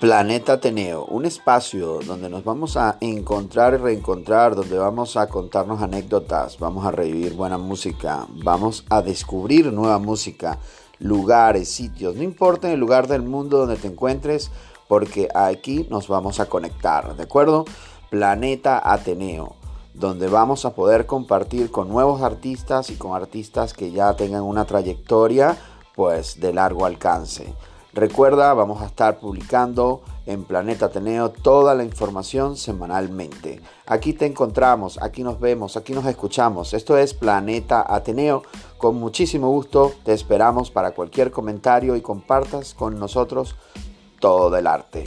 Planeta Ateneo, un espacio donde nos vamos a encontrar y reencontrar, donde vamos a contarnos anécdotas, vamos a revivir buena música, vamos a descubrir nueva música, lugares, sitios, no importa el lugar del mundo donde te encuentres, porque aquí nos vamos a conectar, ¿de acuerdo? Planeta Ateneo, donde vamos a poder compartir con nuevos artistas y con artistas que ya tengan una trayectoria pues de largo alcance. Recuerda, vamos a estar publicando en Planeta Ateneo toda la información semanalmente. Aquí te encontramos, aquí nos vemos, aquí nos escuchamos. Esto es Planeta Ateneo. Con muchísimo gusto te esperamos para cualquier comentario y compartas con nosotros todo el arte.